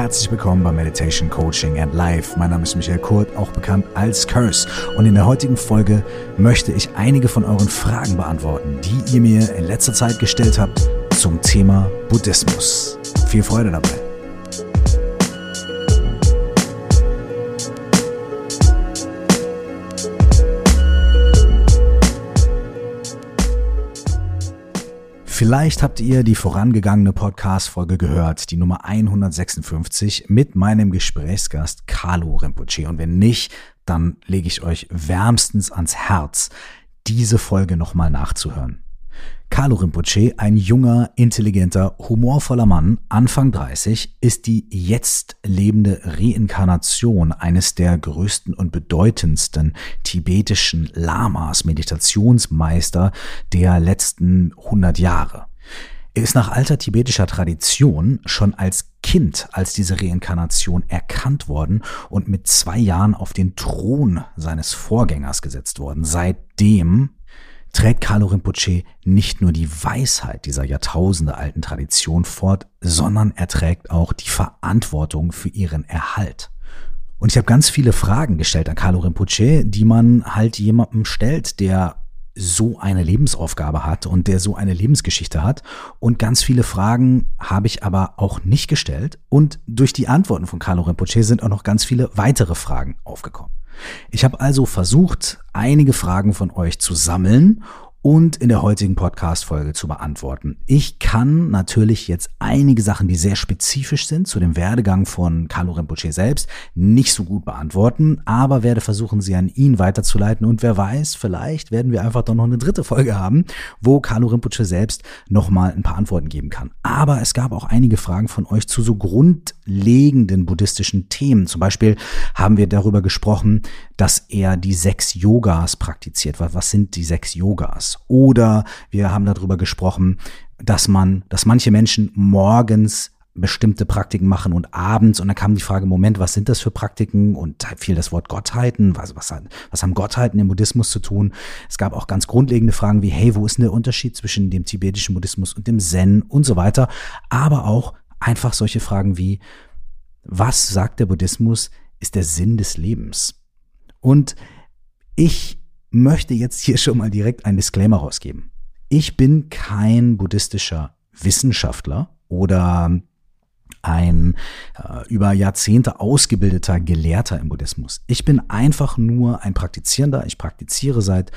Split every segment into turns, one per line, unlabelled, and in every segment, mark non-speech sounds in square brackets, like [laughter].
Herzlich willkommen bei Meditation Coaching and Life. Mein Name ist Michael Kurt, auch bekannt als Curse. Und in der heutigen Folge möchte ich einige von euren Fragen beantworten, die ihr mir in letzter Zeit gestellt habt zum Thema Buddhismus. Viel Freude dabei. Vielleicht habt ihr die vorangegangene Podcast-Folge gehört, die Nummer 156 mit meinem Gesprächsgast Carlo Rinpoche. Und wenn nicht, dann lege ich euch wärmstens ans Herz, diese Folge nochmal nachzuhören. Carlo Rinpoche, ein junger, intelligenter, humorvoller Mann, Anfang 30, ist die jetzt lebende Reinkarnation eines der größten und bedeutendsten tibetischen Lamas, Meditationsmeister der letzten 100 Jahre. Er ist nach alter tibetischer Tradition schon als Kind als diese Reinkarnation erkannt worden und mit zwei Jahren auf den Thron seines Vorgängers gesetzt worden. Seitdem trägt Carlo Rinpoche nicht nur die Weisheit dieser Jahrtausende alten Tradition fort, sondern er trägt auch die Verantwortung für ihren Erhalt. Und ich habe ganz viele Fragen gestellt an Carlo Rinpoche, die man halt jemandem stellt, der so eine Lebensaufgabe hat und der so eine Lebensgeschichte hat. Und ganz viele Fragen habe ich aber auch nicht gestellt. Und durch die Antworten von Carlo Rinpoche sind auch noch ganz viele weitere Fragen aufgekommen. Ich habe also versucht, einige Fragen von euch zu sammeln und in der heutigen Podcast-Folge zu beantworten. Ich kann natürlich jetzt einige Sachen, die sehr spezifisch sind zu dem Werdegang von Carlo Rinpoche selbst, nicht so gut beantworten, aber werde versuchen, sie an ihn weiterzuleiten und wer weiß, vielleicht werden wir einfach doch noch eine dritte Folge haben, wo Carlo Rinpoche selbst nochmal ein paar Antworten geben kann. Aber es gab auch einige Fragen von euch zu so grundlegenden buddhistischen Themen. Zum Beispiel haben wir darüber gesprochen, dass er die sechs Yogas praktiziert. Was sind die sechs Yogas? Oder wir haben darüber gesprochen, dass man, dass manche Menschen morgens bestimmte Praktiken machen und abends und dann kam die Frage, Moment, was sind das für Praktiken und fiel das Wort Gottheiten, was, was, was haben Gottheiten im Buddhismus zu tun? Es gab auch ganz grundlegende Fragen wie, hey, wo ist denn der Unterschied zwischen dem tibetischen Buddhismus und dem Zen und so weiter, aber auch einfach solche Fragen wie, was sagt der Buddhismus ist der Sinn des Lebens? Und ich möchte jetzt hier schon mal direkt ein Disclaimer rausgeben. Ich bin kein buddhistischer Wissenschaftler oder ein äh, über Jahrzehnte ausgebildeter Gelehrter im Buddhismus. Ich bin einfach nur ein Praktizierender. Ich praktiziere seit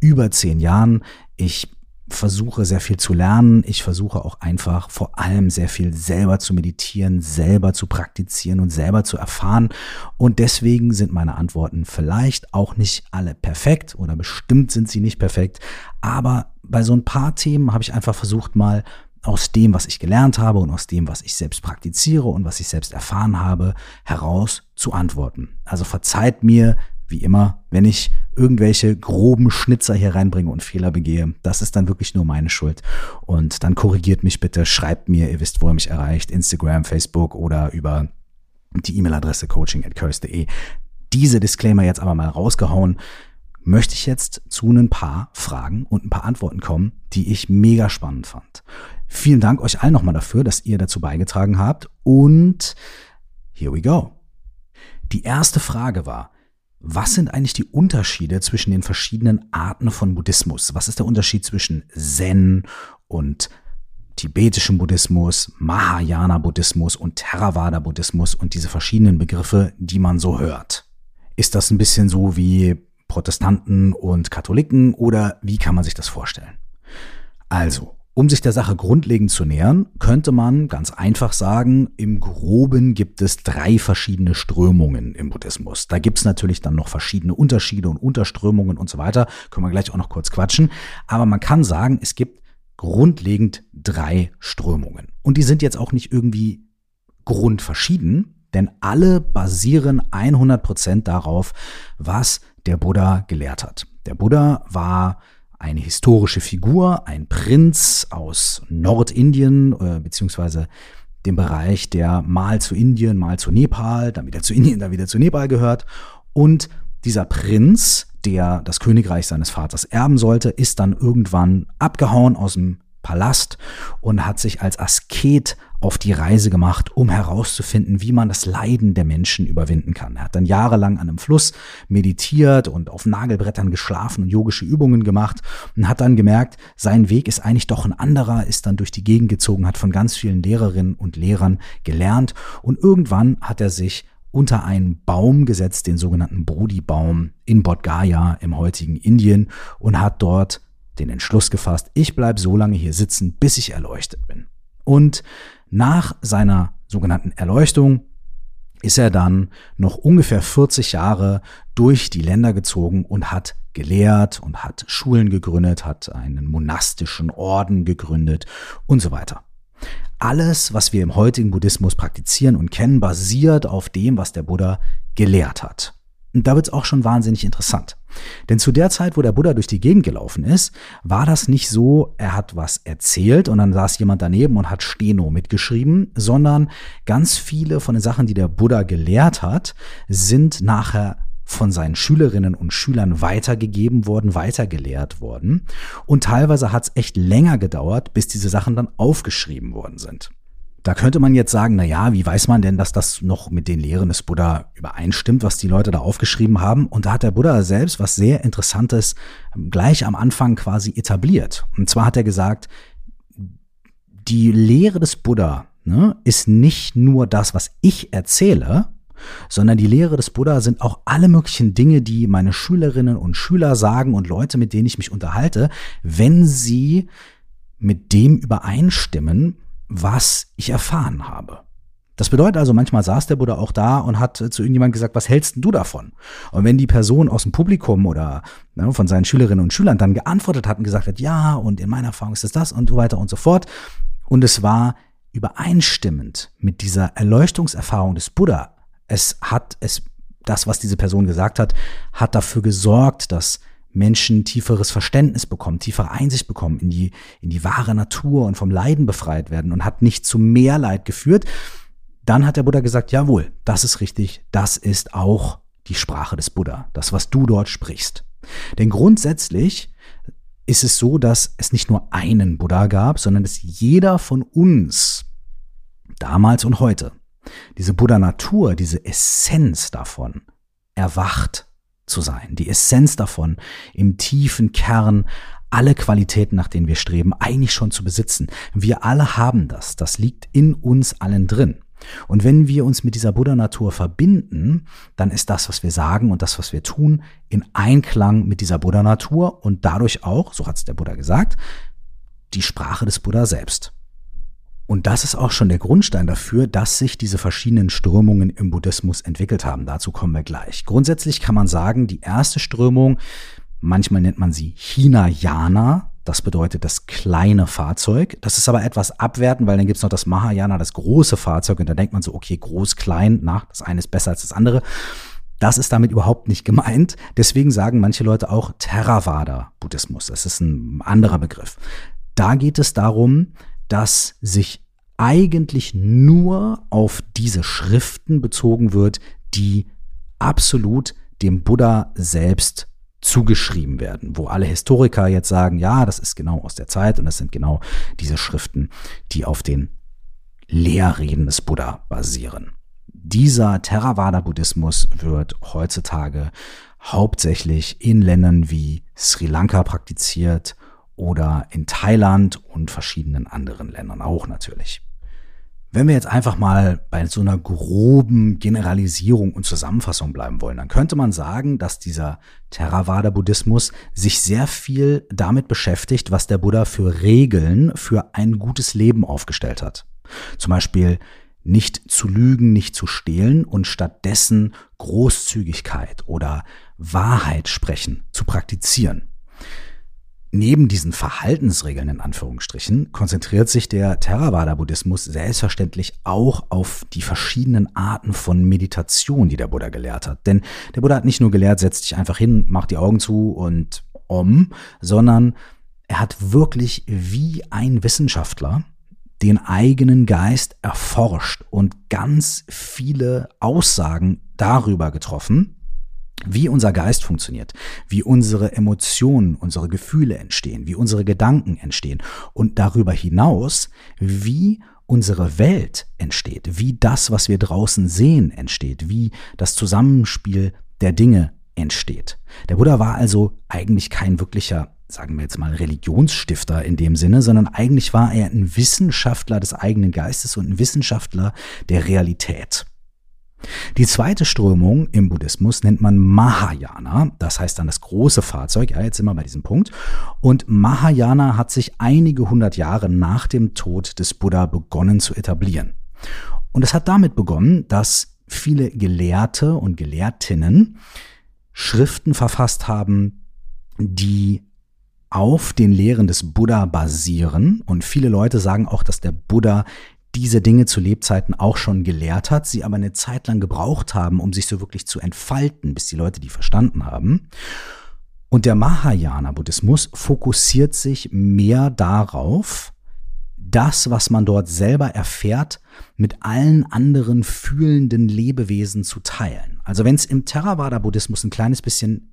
über zehn Jahren. Ich versuche sehr viel zu lernen. Ich versuche auch einfach vor allem sehr viel selber zu meditieren, selber zu praktizieren und selber zu erfahren. Und deswegen sind meine Antworten vielleicht auch nicht alle perfekt oder bestimmt sind sie nicht perfekt. Aber bei so ein paar Themen habe ich einfach versucht mal aus dem, was ich gelernt habe und aus dem, was ich selbst praktiziere und was ich selbst erfahren habe, heraus zu antworten. Also verzeiht mir, wie immer, wenn ich irgendwelche groben Schnitzer hier reinbringe und Fehler begehe, das ist dann wirklich nur meine Schuld. Und dann korrigiert mich bitte, schreibt mir, ihr wisst, wo ihr mich erreicht, Instagram, Facebook oder über die E-Mail-Adresse coaching at curse.de. Diese Disclaimer jetzt aber mal rausgehauen, möchte ich jetzt zu ein paar Fragen und ein paar Antworten kommen, die ich mega spannend fand. Vielen Dank euch allen nochmal dafür, dass ihr dazu beigetragen habt und here we go. Die erste Frage war, was sind eigentlich die Unterschiede zwischen den verschiedenen Arten von Buddhismus? Was ist der Unterschied zwischen Zen und tibetischem Buddhismus, Mahayana-Buddhismus und Theravada-Buddhismus und diese verschiedenen Begriffe, die man so hört? Ist das ein bisschen so wie Protestanten und Katholiken oder wie kann man sich das vorstellen? Also, um sich der Sache grundlegend zu nähern, könnte man ganz einfach sagen, im groben gibt es drei verschiedene Strömungen im Buddhismus. Da gibt es natürlich dann noch verschiedene Unterschiede und Unterströmungen und so weiter. Können wir gleich auch noch kurz quatschen. Aber man kann sagen, es gibt grundlegend drei Strömungen. Und die sind jetzt auch nicht irgendwie grundverschieden, denn alle basieren 100% darauf, was der Buddha gelehrt hat. Der Buddha war eine historische Figur, ein Prinz aus Nordindien, äh, beziehungsweise dem Bereich, der mal zu Indien, mal zu Nepal, dann wieder zu Indien, dann wieder zu Nepal gehört. Und dieser Prinz, der das Königreich seines Vaters erben sollte, ist dann irgendwann abgehauen aus dem Palast und hat sich als Asket auf die Reise gemacht, um herauszufinden, wie man das Leiden der Menschen überwinden kann. Er hat dann jahrelang an einem Fluss meditiert und auf Nagelbrettern geschlafen und yogische Übungen gemacht und hat dann gemerkt, sein Weg ist eigentlich doch ein anderer, ist dann durch die Gegend gezogen, hat von ganz vielen Lehrerinnen und Lehrern gelernt und irgendwann hat er sich unter einen Baum gesetzt, den sogenannten Bodhi-Baum in Bodh Gaya im heutigen Indien und hat dort den Entschluss gefasst, ich bleibe so lange hier sitzen, bis ich erleuchtet bin. Und nach seiner sogenannten Erleuchtung ist er dann noch ungefähr 40 Jahre durch die Länder gezogen und hat gelehrt und hat Schulen gegründet, hat einen monastischen Orden gegründet und so weiter. Alles, was wir im heutigen Buddhismus praktizieren und kennen, basiert auf dem, was der Buddha gelehrt hat. Und da wird es auch schon wahnsinnig interessant. Denn zu der Zeit, wo der Buddha durch die Gegend gelaufen ist, war das nicht so, er hat was erzählt und dann saß jemand daneben und hat Steno mitgeschrieben, sondern ganz viele von den Sachen, die der Buddha gelehrt hat, sind nachher von seinen Schülerinnen und Schülern weitergegeben worden, weitergelehrt worden. Und teilweise hat es echt länger gedauert, bis diese Sachen dann aufgeschrieben worden sind. Da könnte man jetzt sagen, na ja, wie weiß man denn, dass das noch mit den Lehren des Buddha übereinstimmt, was die Leute da aufgeschrieben haben? Und da hat der Buddha selbst was sehr Interessantes ähm, gleich am Anfang quasi etabliert. Und zwar hat er gesagt, die Lehre des Buddha ne, ist nicht nur das, was ich erzähle, sondern die Lehre des Buddha sind auch alle möglichen Dinge, die meine Schülerinnen und Schüler sagen und Leute, mit denen ich mich unterhalte, wenn sie mit dem übereinstimmen, was ich erfahren habe. Das bedeutet also, manchmal saß der Buddha auch da und hat zu irgendjemandem gesagt, was hältst du davon? Und wenn die Person aus dem Publikum oder ne, von seinen Schülerinnen und Schülern dann geantwortet hat und gesagt hat, ja, und in meiner Erfahrung ist es das und so weiter und so fort, und es war übereinstimmend mit dieser Erleuchtungserfahrung des Buddha, es hat, es, das, was diese Person gesagt hat, hat dafür gesorgt, dass Menschen tieferes Verständnis bekommen, tiefere Einsicht bekommen in die, in die wahre Natur und vom Leiden befreit werden und hat nicht zu mehr Leid geführt, dann hat der Buddha gesagt, jawohl, das ist richtig, das ist auch die Sprache des Buddha, das, was du dort sprichst. Denn grundsätzlich ist es so, dass es nicht nur einen Buddha gab, sondern dass jeder von uns, damals und heute, diese Buddha-Natur, diese Essenz davon, erwacht zu sein, die Essenz davon, im tiefen Kern alle Qualitäten, nach denen wir streben, eigentlich schon zu besitzen. Wir alle haben das, das liegt in uns allen drin. Und wenn wir uns mit dieser Buddha-Natur verbinden, dann ist das, was wir sagen und das, was wir tun, in Einklang mit dieser Buddha-Natur und dadurch auch, so hat es der Buddha gesagt, die Sprache des Buddha selbst. Und das ist auch schon der Grundstein dafür, dass sich diese verschiedenen Strömungen im Buddhismus entwickelt haben. Dazu kommen wir gleich. Grundsätzlich kann man sagen, die erste Strömung, manchmal nennt man sie Hinayana, das bedeutet das kleine Fahrzeug. Das ist aber etwas abwertend, weil dann gibt's noch das Mahayana, das große Fahrzeug. Und da denkt man so, okay, groß, klein, na, das eine ist besser als das andere. Das ist damit überhaupt nicht gemeint. Deswegen sagen manche Leute auch Theravada-Buddhismus. Das ist ein anderer Begriff. Da geht es darum, dass sich eigentlich nur auf diese Schriften bezogen wird, die absolut dem Buddha selbst zugeschrieben werden, wo alle Historiker jetzt sagen, ja, das ist genau aus der Zeit und das sind genau diese Schriften, die auf den Lehrreden des Buddha basieren. Dieser Theravada-Buddhismus wird heutzutage hauptsächlich in Ländern wie Sri Lanka praktiziert oder in Thailand und verschiedenen anderen Ländern auch natürlich. Wenn wir jetzt einfach mal bei so einer groben Generalisierung und Zusammenfassung bleiben wollen, dann könnte man sagen, dass dieser Theravada-Buddhismus sich sehr viel damit beschäftigt, was der Buddha für Regeln für ein gutes Leben aufgestellt hat. Zum Beispiel nicht zu lügen, nicht zu stehlen und stattdessen Großzügigkeit oder Wahrheit sprechen zu praktizieren. Neben diesen Verhaltensregeln in Anführungsstrichen konzentriert sich der Theravada-Buddhismus selbstverständlich auch auf die verschiedenen Arten von Meditation, die der Buddha gelehrt hat. Denn der Buddha hat nicht nur gelehrt, setz dich einfach hin, mach die Augen zu und om, sondern er hat wirklich wie ein Wissenschaftler den eigenen Geist erforscht und ganz viele Aussagen darüber getroffen, wie unser Geist funktioniert, wie unsere Emotionen, unsere Gefühle entstehen, wie unsere Gedanken entstehen und darüber hinaus, wie unsere Welt entsteht, wie das, was wir draußen sehen, entsteht, wie das Zusammenspiel der Dinge entsteht. Der Buddha war also eigentlich kein wirklicher sagen wir jetzt mal, Religionsstifter in dem Sinne, sondern eigentlich war er ein Wissenschaftler des eigenen Geistes und ein Wissenschaftler der Realität. Die zweite Strömung im Buddhismus nennt man Mahayana, das heißt dann das große Fahrzeug, ja, jetzt sind wir bei diesem Punkt. Und Mahayana hat sich einige hundert Jahre nach dem Tod des Buddha begonnen zu etablieren. Und es hat damit begonnen, dass viele Gelehrte und Gelehrtinnen Schriften verfasst haben, die auf den Lehren des Buddha basieren. Und viele Leute sagen auch, dass der Buddha diese Dinge zu Lebzeiten auch schon gelehrt hat, sie aber eine Zeit lang gebraucht haben, um sich so wirklich zu entfalten, bis die Leute die verstanden haben. Und der Mahayana-Buddhismus fokussiert sich mehr darauf, das, was man dort selber erfährt, mit allen anderen fühlenden Lebewesen zu teilen. Also wenn es im Theravada-Buddhismus ein kleines bisschen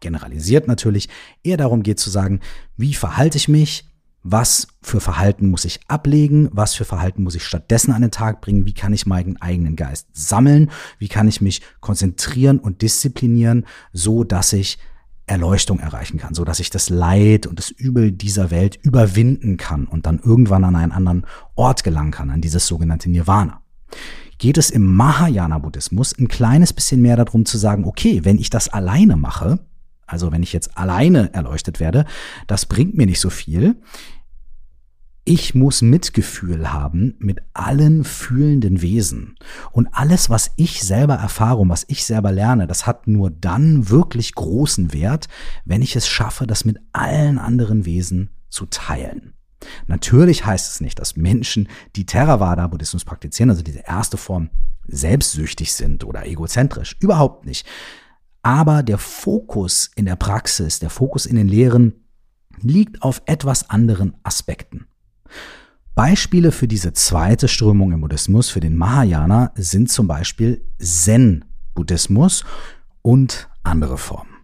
generalisiert natürlich, eher darum geht zu sagen, wie verhalte ich mich, was für Verhalten muss ich ablegen, was für Verhalten muss ich stattdessen an den Tag bringen, wie kann ich meinen eigenen Geist sammeln, wie kann ich mich konzentrieren und disziplinieren, so dass ich Erleuchtung erreichen kann, so dass ich das Leid und das Übel dieser Welt überwinden kann und dann irgendwann an einen anderen Ort gelangen kann, an dieses sogenannte Nirvana. Geht es im Mahayana-Buddhismus ein kleines bisschen mehr darum zu sagen, okay, wenn ich das alleine mache, also wenn ich jetzt alleine erleuchtet werde, das bringt mir nicht so viel. Ich muss Mitgefühl haben mit allen fühlenden Wesen. Und alles, was ich selber erfahre und was ich selber lerne, das hat nur dann wirklich großen Wert, wenn ich es schaffe, das mit allen anderen Wesen zu teilen. Natürlich heißt es nicht, dass Menschen, die Theravada-Buddhismus praktizieren, also diese erste Form, selbstsüchtig sind oder egozentrisch. Überhaupt nicht. Aber der Fokus in der Praxis, der Fokus in den Lehren liegt auf etwas anderen Aspekten. Beispiele für diese zweite Strömung im Buddhismus, für den Mahayana, sind zum Beispiel Zen-Buddhismus und andere Formen.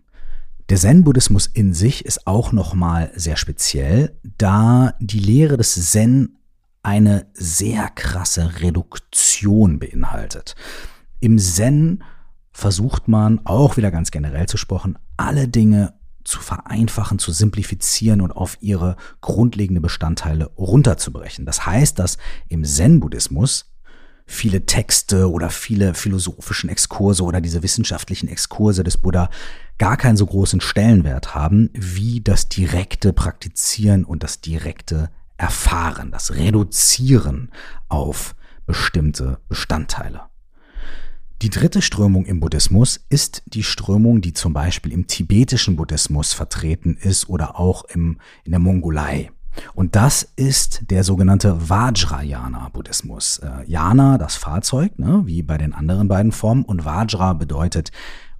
Der Zen-Buddhismus in sich ist auch nochmal sehr speziell, da die Lehre des Zen eine sehr krasse Reduktion beinhaltet. Im Zen versucht man auch wieder ganz generell zu sprechen, alle Dinge zu vereinfachen, zu simplifizieren und auf ihre grundlegende Bestandteile runterzubrechen. Das heißt, dass im Zen-Buddhismus viele Texte oder viele philosophischen Exkurse oder diese wissenschaftlichen Exkurse des Buddha gar keinen so großen Stellenwert haben wie das direkte Praktizieren und das direkte Erfahren, das Reduzieren auf bestimmte Bestandteile. Die dritte Strömung im Buddhismus ist die Strömung, die zum Beispiel im tibetischen Buddhismus vertreten ist oder auch im, in der Mongolei. Und das ist der sogenannte Vajrayana-Buddhismus. Äh, Yana, das Fahrzeug, ne, wie bei den anderen beiden Formen, und Vajra bedeutet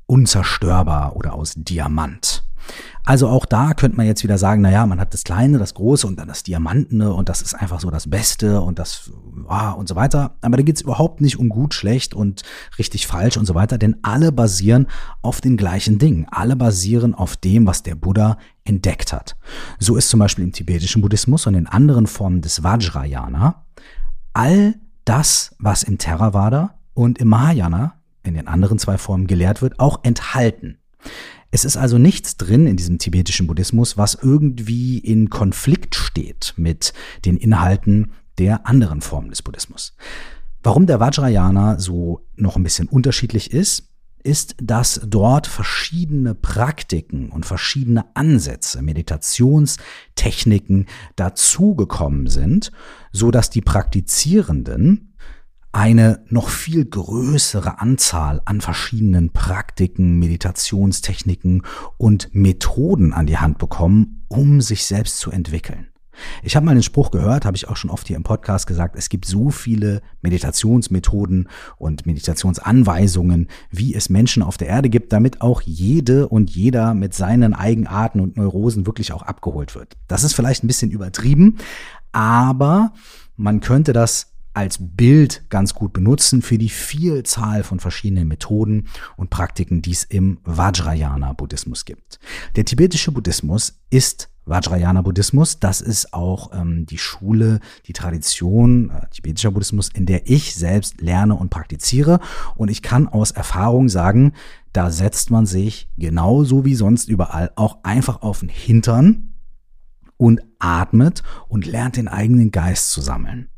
unzerstörbar oder aus Diamant. Also auch da könnte man jetzt wieder sagen, naja, man hat das Kleine, das Große und dann das Diamantene und das ist einfach so das Beste und das ah, und so weiter. Aber da geht es überhaupt nicht um gut, schlecht und richtig, falsch und so weiter, denn alle basieren auf den gleichen Dingen. Alle basieren auf dem, was der Buddha entdeckt hat. So ist zum Beispiel im tibetischen Buddhismus und in anderen Formen des Vajrayana all das, was im Theravada und im Mahayana in den anderen zwei Formen gelehrt wird, auch enthalten. Es ist also nichts drin in diesem tibetischen Buddhismus, was irgendwie in Konflikt steht mit den Inhalten der anderen Formen des Buddhismus. Warum der Vajrayana so noch ein bisschen unterschiedlich ist, ist, dass dort verschiedene Praktiken und verschiedene Ansätze, Meditationstechniken dazugekommen sind, so dass die Praktizierenden eine noch viel größere Anzahl an verschiedenen Praktiken, Meditationstechniken und Methoden an die Hand bekommen, um sich selbst zu entwickeln. Ich habe mal den Spruch gehört, habe ich auch schon oft hier im Podcast gesagt, es gibt so viele Meditationsmethoden und Meditationsanweisungen, wie es Menschen auf der Erde gibt, damit auch jede und jeder mit seinen Eigenarten und Neurosen wirklich auch abgeholt wird. Das ist vielleicht ein bisschen übertrieben, aber man könnte das als Bild ganz gut benutzen für die Vielzahl von verschiedenen Methoden und Praktiken, die es im Vajrayana-Buddhismus gibt. Der tibetische Buddhismus ist Vajrayana-Buddhismus. Das ist auch ähm, die Schule, die Tradition äh, tibetischer Buddhismus, in der ich selbst lerne und praktiziere. Und ich kann aus Erfahrung sagen, da setzt man sich genauso wie sonst überall auch einfach auf den Hintern und atmet und lernt den eigenen Geist zu sammeln.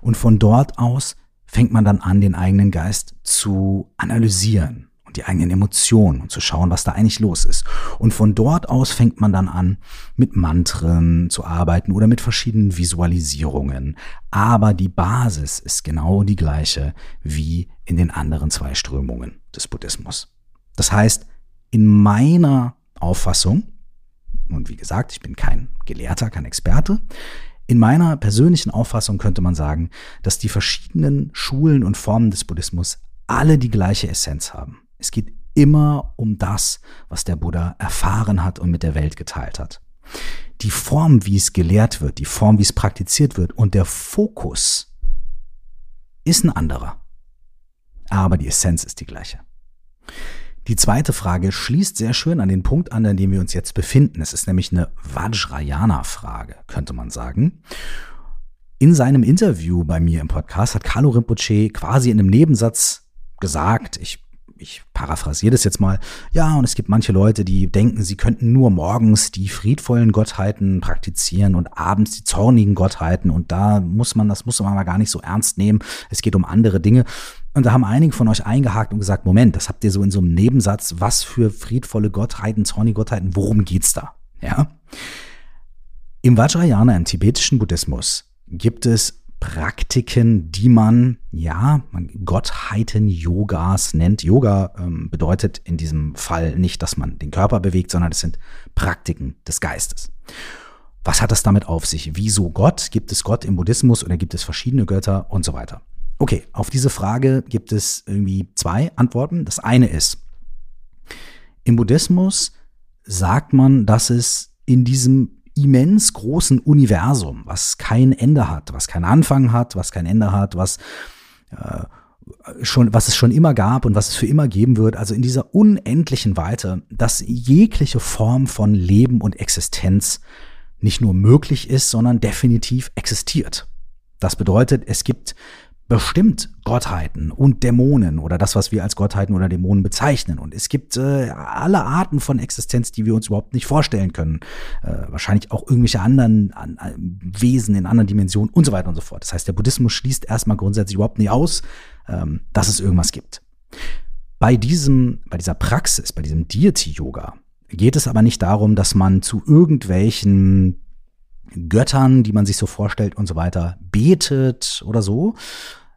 Und von dort aus fängt man dann an, den eigenen Geist zu analysieren und die eigenen Emotionen und zu schauen, was da eigentlich los ist. Und von dort aus fängt man dann an, mit Mantren zu arbeiten oder mit verschiedenen Visualisierungen. Aber die Basis ist genau die gleiche wie in den anderen zwei Strömungen des Buddhismus. Das heißt, in meiner Auffassung, und wie gesagt, ich bin kein Gelehrter, kein Experte, in meiner persönlichen Auffassung könnte man sagen, dass die verschiedenen Schulen und Formen des Buddhismus alle die gleiche Essenz haben. Es geht immer um das, was der Buddha erfahren hat und mit der Welt geteilt hat. Die Form, wie es gelehrt wird, die Form, wie es praktiziert wird und der Fokus ist ein anderer. Aber die Essenz ist die gleiche. Die zweite Frage schließt sehr schön an den Punkt an, an dem wir uns jetzt befinden. Es ist nämlich eine Vajrayana-Frage, könnte man sagen. In seinem Interview bei mir im Podcast hat Carlo Rinpoche quasi in einem Nebensatz gesagt, ich ich paraphrasiere das jetzt mal, ja, und es gibt manche Leute, die denken, sie könnten nur morgens die friedvollen Gottheiten praktizieren und abends die zornigen Gottheiten und da muss man, das muss man aber gar nicht so ernst nehmen. Es geht um andere Dinge. Und da haben einige von euch eingehakt und gesagt, Moment, das habt ihr so in so einem Nebensatz, was für friedvolle Gottheiten, zornige Gottheiten, worum geht's da? Ja. Im Vajrayana, im tibetischen Buddhismus, gibt es Praktiken, die man, ja, Gottheiten-Yogas nennt. Yoga ähm, bedeutet in diesem Fall nicht, dass man den Körper bewegt, sondern es sind Praktiken des Geistes. Was hat das damit auf sich? Wieso Gott? Gibt es Gott im Buddhismus oder gibt es verschiedene Götter und so weiter? Okay, auf diese Frage gibt es irgendwie zwei Antworten. Das eine ist, im Buddhismus sagt man, dass es in diesem immens großen Universum, was kein Ende hat, was keinen Anfang hat, was kein Ende hat, was äh, schon, was es schon immer gab und was es für immer geben wird, also in dieser unendlichen Weite, dass jegliche Form von Leben und Existenz nicht nur möglich ist, sondern definitiv existiert. Das bedeutet, es gibt bestimmt Gottheiten und Dämonen oder das, was wir als Gottheiten oder Dämonen bezeichnen. Und es gibt äh, alle Arten von Existenz, die wir uns überhaupt nicht vorstellen können. Äh, wahrscheinlich auch irgendwelche anderen an, an Wesen in anderen Dimensionen und so weiter und so fort. Das heißt, der Buddhismus schließt erstmal grundsätzlich überhaupt nicht aus, ähm, dass es irgendwas gibt. Bei diesem, bei dieser Praxis, bei diesem Deity-Yoga geht es aber nicht darum, dass man zu irgendwelchen Göttern, die man sich so vorstellt und so weiter, betet oder so,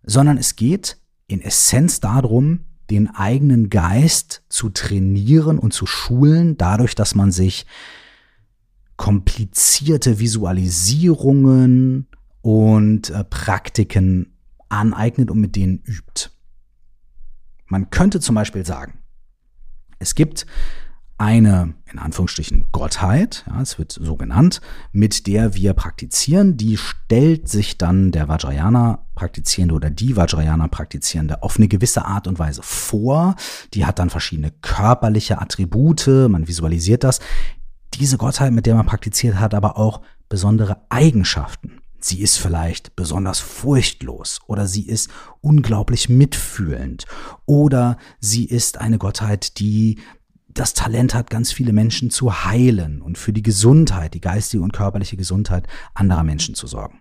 sondern es geht in Essenz darum, den eigenen Geist zu trainieren und zu schulen, dadurch, dass man sich komplizierte Visualisierungen und äh, Praktiken aneignet und mit denen übt. Man könnte zum Beispiel sagen, es gibt eine, in Anführungsstrichen, Gottheit, ja, es wird so genannt, mit der wir praktizieren, die stellt sich dann der Vajrayana-Praktizierende oder die Vajrayana-Praktizierende auf eine gewisse Art und Weise vor. Die hat dann verschiedene körperliche Attribute, man visualisiert das. Diese Gottheit, mit der man praktiziert, hat aber auch besondere Eigenschaften. Sie ist vielleicht besonders furchtlos oder sie ist unglaublich mitfühlend oder sie ist eine Gottheit, die das Talent hat, ganz viele Menschen zu heilen und für die Gesundheit, die geistige und körperliche Gesundheit anderer Menschen zu sorgen.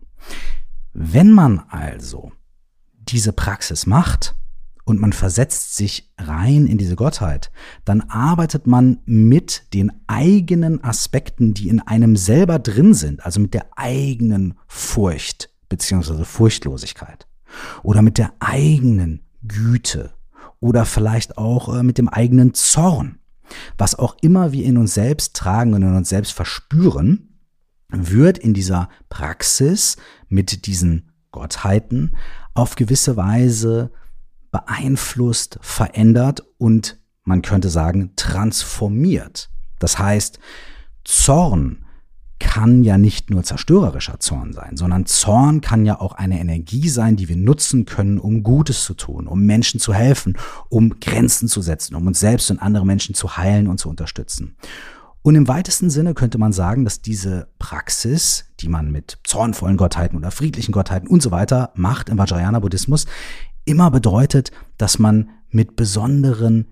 Wenn man also diese Praxis macht und man versetzt sich rein in diese Gottheit, dann arbeitet man mit den eigenen Aspekten, die in einem selber drin sind, also mit der eigenen Furcht beziehungsweise Furchtlosigkeit oder mit der eigenen Güte oder vielleicht auch äh, mit dem eigenen Zorn was auch immer wir in uns selbst tragen und in uns selbst verspüren, wird in dieser Praxis mit diesen Gottheiten auf gewisse Weise beeinflusst, verändert und man könnte sagen transformiert. Das heißt, Zorn kann ja nicht nur zerstörerischer Zorn sein, sondern Zorn kann ja auch eine Energie sein, die wir nutzen können, um Gutes zu tun, um Menschen zu helfen, um Grenzen zu setzen, um uns selbst und andere Menschen zu heilen und zu unterstützen. Und im weitesten Sinne könnte man sagen, dass diese Praxis, die man mit zornvollen Gottheiten oder friedlichen Gottheiten und so weiter macht im Vajrayana Buddhismus, immer bedeutet, dass man mit besonderen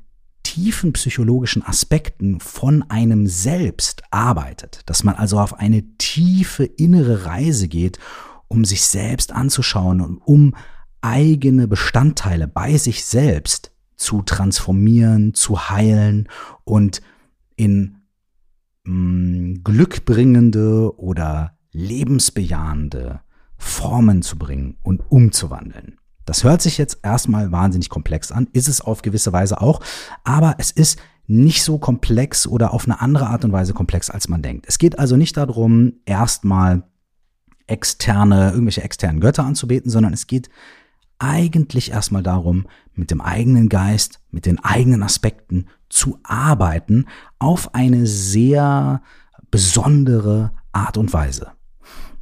tiefen psychologischen Aspekten von einem selbst arbeitet, dass man also auf eine tiefe innere Reise geht, um sich selbst anzuschauen und um eigene Bestandteile bei sich selbst zu transformieren, zu heilen und in mh, mm, glückbringende oder lebensbejahende Formen zu bringen und umzuwandeln. Das hört sich jetzt erstmal wahnsinnig komplex an, ist es auf gewisse Weise auch, aber es ist nicht so komplex oder auf eine andere Art und Weise komplex, als man denkt. Es geht also nicht darum, erstmal externe, irgendwelche externen Götter anzubeten, sondern es geht eigentlich erstmal darum, mit dem eigenen Geist, mit den eigenen Aspekten zu arbeiten auf eine sehr besondere Art und Weise.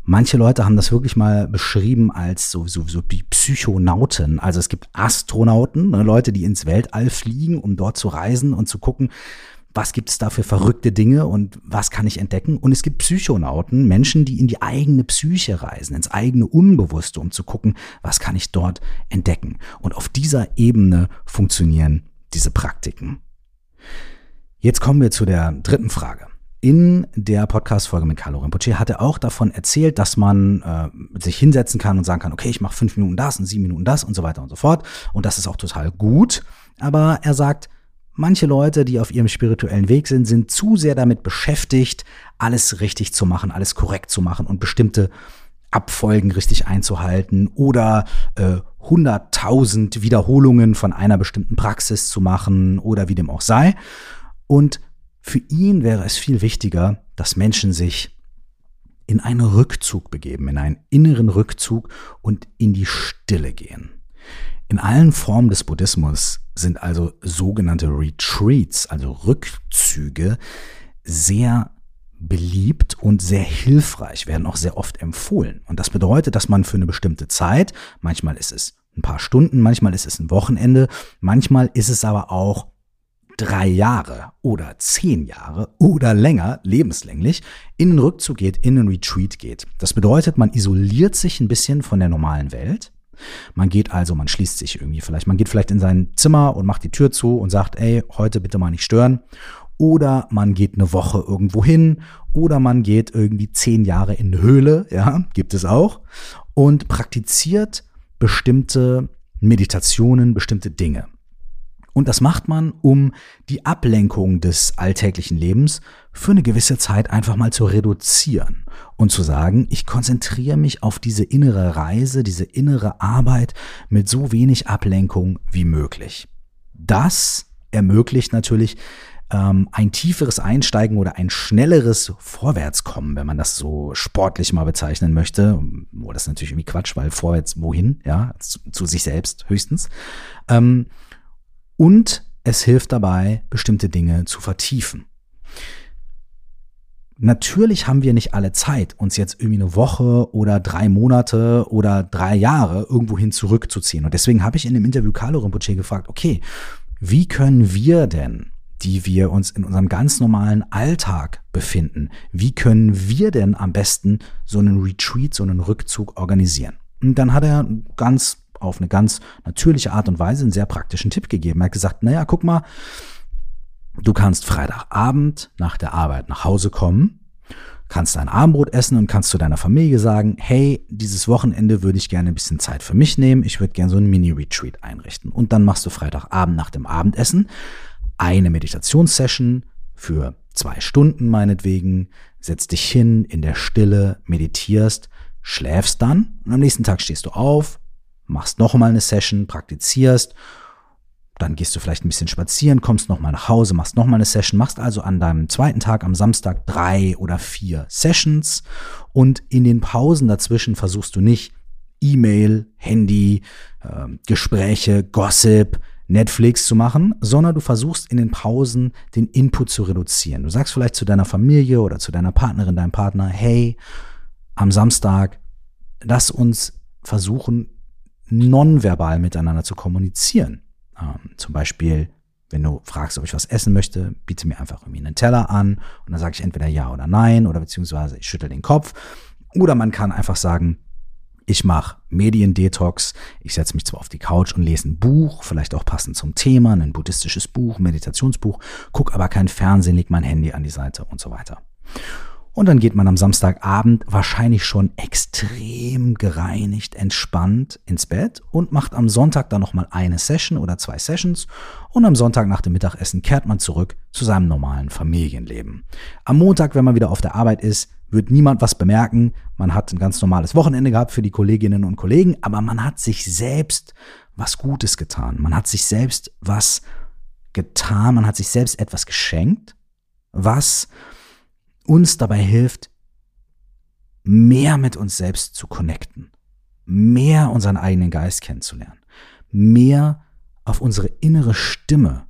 Manche Leute haben das wirklich mal beschrieben als so, so, so wie Psychonauten. Also es gibt Astronauten, ne, Leute, die ins Weltall fliegen, um dort zu reisen und zu gucken, was gibt es da für verrückte Dinge und was kann ich entdecken? Und es gibt Psychonauten, Menschen, die in die eigene Psyche reisen, ins eigene Unbewusste, um zu gucken, was kann ich dort entdecken? Und auf dieser Ebene funktionieren diese Praktiken. Jetzt kommen wir zu der dritten Frage in der Podcast-Folge mit Carlo Rinpoche hat er auch davon erzählt, dass man äh, sich hinsetzen kann und sagen kann, okay, ich mache fünf Minuten das und sieben Minuten das und so weiter und so fort. Und das ist auch total gut. Aber er sagt, manche Leute, die auf ihrem spirituellen Weg sind, sind zu sehr damit beschäftigt, alles richtig zu machen, alles korrekt zu machen und bestimmte Abfolgen richtig einzuhalten oder äh, 100.000 Wiederholungen von einer bestimmten Praxis zu machen oder wie dem auch sei. Und für ihn wäre es viel wichtiger, dass Menschen sich in einen Rückzug begeben, in einen inneren Rückzug und in die Stille gehen. In allen Formen des Buddhismus sind also sogenannte Retreats, also Rückzüge, sehr beliebt und sehr hilfreich, werden auch sehr oft empfohlen. Und das bedeutet, dass man für eine bestimmte Zeit, manchmal ist es ein paar Stunden, manchmal ist es ein Wochenende, manchmal ist es aber auch drei Jahre oder zehn Jahre oder länger, lebenslänglich, in den Rückzug geht, in den Retreat geht. Das bedeutet, man isoliert sich ein bisschen von der normalen Welt. Man geht also, man schließt sich irgendwie vielleicht, man geht vielleicht in sein Zimmer und macht die Tür zu und sagt, ey, heute bitte mal nicht stören. Oder man geht eine Woche irgendwo hin. Oder man geht irgendwie zehn Jahre in eine Höhle, ja, gibt es auch. Und praktiziert bestimmte Meditationen, bestimmte Dinge. Und das macht man, um die Ablenkung des alltäglichen Lebens für eine gewisse Zeit einfach mal zu reduzieren und zu sagen, ich konzentriere mich auf diese innere Reise, diese innere Arbeit mit so wenig Ablenkung wie möglich. Das ermöglicht natürlich ähm, ein tieferes Einsteigen oder ein schnelleres Vorwärtskommen, wenn man das so sportlich mal bezeichnen möchte. Oh, das ist natürlich irgendwie Quatsch, weil vorwärts wohin, ja, zu, zu sich selbst höchstens. Ähm, und es hilft dabei, bestimmte Dinge zu vertiefen. Natürlich haben wir nicht alle Zeit, uns jetzt irgendwie eine Woche oder drei Monate oder drei Jahre irgendwohin zurückzuziehen. Und deswegen habe ich in dem Interview Carlo Rinpoche gefragt, okay, wie können wir denn, die wir uns in unserem ganz normalen Alltag befinden, wie können wir denn am besten so einen Retreat, so einen Rückzug organisieren? Und dann hat er ganz auf eine ganz natürliche Art und Weise einen sehr praktischen Tipp gegeben. Er hat gesagt, naja, guck mal, du kannst Freitagabend nach der Arbeit nach Hause kommen, kannst dein Abendbrot essen und kannst zu deiner Familie sagen, hey, dieses Wochenende würde ich gerne ein bisschen Zeit für mich nehmen, ich würde gerne so einen Mini-Retreat einrichten. Und dann machst du Freitagabend nach dem Abendessen eine Meditationssession für zwei Stunden meinetwegen, setzt dich hin in der Stille, meditierst, schläfst dann und am nächsten Tag stehst du auf, machst noch mal eine Session, praktizierst, dann gehst du vielleicht ein bisschen spazieren, kommst noch mal nach Hause, machst noch mal eine Session, machst also an deinem zweiten Tag am Samstag drei oder vier Sessions und in den Pausen dazwischen versuchst du nicht E-Mail, Handy, äh, Gespräche, Gossip, Netflix zu machen, sondern du versuchst in den Pausen den Input zu reduzieren. Du sagst vielleicht zu deiner Familie oder zu deiner Partnerin, deinem Partner, hey, am Samstag, lass uns versuchen, nonverbal miteinander zu kommunizieren. Ähm, zum Beispiel, wenn du fragst, ob ich was essen möchte, biete mir einfach irgendwie einen Teller an und dann sage ich entweder ja oder nein oder beziehungsweise ich schüttel den Kopf. Oder man kann einfach sagen, ich mache Mediendetox, ich setze mich zwar auf die Couch und lese ein Buch, vielleicht auch passend zum Thema, ein buddhistisches Buch, Meditationsbuch, guck aber kein Fernsehen, leg mein Handy an die Seite und so weiter. Und dann geht man am Samstagabend wahrscheinlich schon extrem gereinigt, entspannt ins Bett und macht am Sonntag dann nochmal eine Session oder zwei Sessions und am Sonntag nach dem Mittagessen kehrt man zurück zu seinem normalen Familienleben. Am Montag, wenn man wieder auf der Arbeit ist, wird niemand was bemerken. Man hat ein ganz normales Wochenende gehabt für die Kolleginnen und Kollegen, aber man hat sich selbst was Gutes getan. Man hat sich selbst was getan, man hat sich selbst etwas geschenkt, was uns dabei hilft, mehr mit uns selbst zu connecten, mehr unseren eigenen Geist kennenzulernen, mehr auf unsere innere Stimme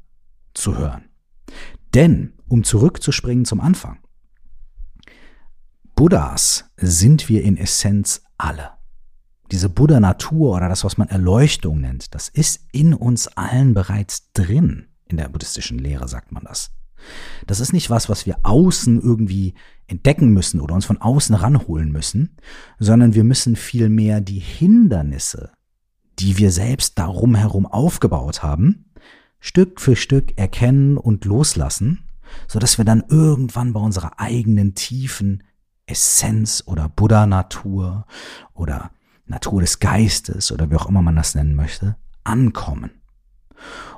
zu hören. Denn, um zurückzuspringen zum Anfang, Buddhas sind wir in Essenz alle. Diese Buddha-Natur oder das, was man Erleuchtung nennt, das ist in uns allen bereits drin. In der buddhistischen Lehre sagt man das. Das ist nicht was, was wir außen irgendwie entdecken müssen oder uns von außen ranholen müssen, sondern wir müssen vielmehr die Hindernisse, die wir selbst darum herum aufgebaut haben, Stück für Stück erkennen und loslassen, so dass wir dann irgendwann bei unserer eigenen tiefen Essenz oder Buddha-Natur oder Natur des Geistes oder wie auch immer man das nennen möchte, ankommen.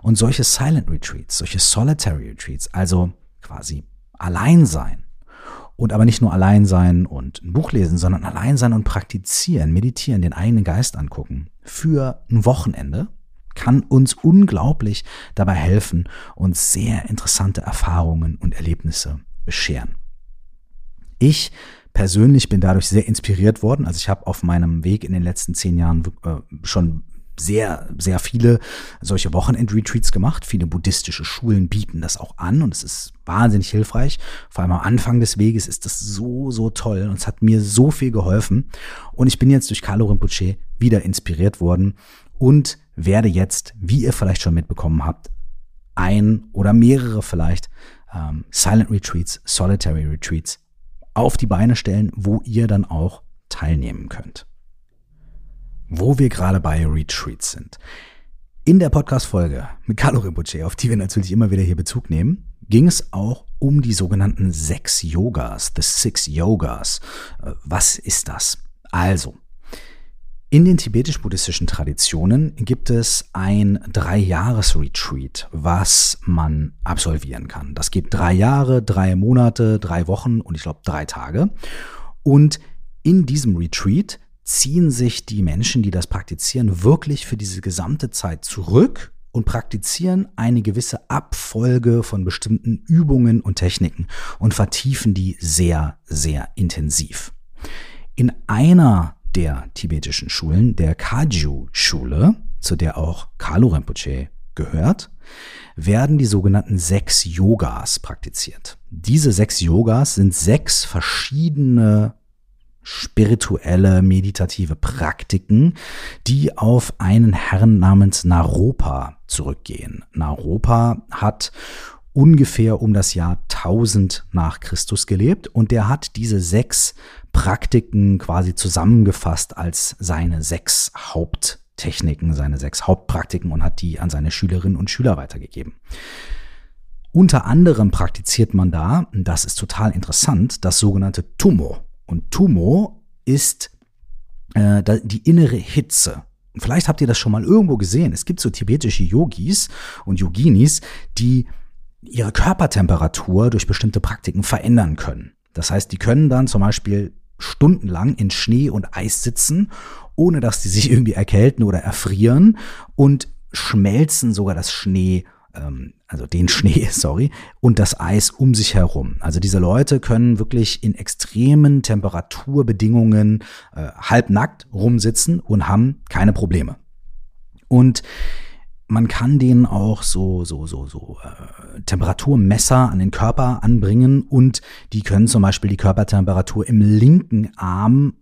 Und solche Silent Retreats, solche Solitary Retreats, also quasi allein sein und aber nicht nur allein sein und ein Buch lesen, sondern allein sein und praktizieren, meditieren, den eigenen Geist angucken für ein Wochenende kann uns unglaublich dabei helfen, uns sehr interessante Erfahrungen und Erlebnisse bescheren. Ich persönlich bin dadurch sehr inspiriert worden. Also ich habe auf meinem Weg in den letzten zehn Jahren äh, schon sehr, sehr viele solche Wochenend-Retreats gemacht. Viele buddhistische Schulen bieten das auch an und es ist wahnsinnig hilfreich. Vor allem am Anfang des Weges ist das so, so toll und es hat mir so viel geholfen. Und ich bin jetzt durch Carlo Rinpoche wieder inspiriert worden und werde jetzt, wie ihr vielleicht schon mitbekommen habt, ein oder mehrere vielleicht ähm, Silent Retreats, Solitary Retreats auf die Beine stellen, wo ihr dann auch teilnehmen könnt wo wir gerade bei Retreats sind. In der Podcast-Folge mit Carlo Rinpoche, auf die wir natürlich immer wieder hier Bezug nehmen, ging es auch um die sogenannten sechs Yogas, the Six Yogas. Äh, was ist das? Also, in den tibetisch-buddhistischen Traditionen gibt es ein Drei-Jahres-Retreat, was man absolvieren kann. Das geht drei Jahre, drei Monate, drei Wochen und ich glaube drei Tage. Und in diesem Retreat ziehen sich die Menschen, die das praktizieren, wirklich für diese gesamte Zeit zurück und praktizieren eine gewisse Abfolge von bestimmten Übungen und Techniken und vertiefen die sehr, sehr intensiv. In einer der tibetischen Schulen, der Kaju-Schule, zu der auch Kalu Rinpoche gehört, werden die sogenannten sechs Yogas praktiziert. Diese sechs Yogas sind sechs verschiedene spirituelle, meditative Praktiken, die auf einen Herrn namens Naropa zurückgehen. Naropa hat ungefähr um das Jahr 1000 nach Christus gelebt und der hat diese sechs Praktiken quasi zusammengefasst als seine sechs Haupttechniken, seine sechs Hauptpraktiken und hat die an seine Schülerinnen und Schüler weitergegeben. Unter anderem praktiziert man da, das ist total interessant, das sogenannte Tumo. Und Tumo ist äh, die innere Hitze. Vielleicht habt ihr das schon mal irgendwo gesehen. Es gibt so tibetische Yogis und Yoginis, die ihre Körpertemperatur durch bestimmte Praktiken verändern können. Das heißt, die können dann zum Beispiel stundenlang in Schnee und Eis sitzen, ohne dass sie sich [laughs] irgendwie erkälten oder erfrieren und schmelzen sogar das Schnee ähm, also den Schnee, [laughs] sorry, und das Eis um sich herum. Also diese Leute können wirklich in extremen Temperaturbedingungen äh, halbnackt rumsitzen und haben keine Probleme. Und man kann denen auch so, so, so, so äh, Temperaturmesser an den Körper anbringen und die können zum Beispiel die Körpertemperatur im linken Arm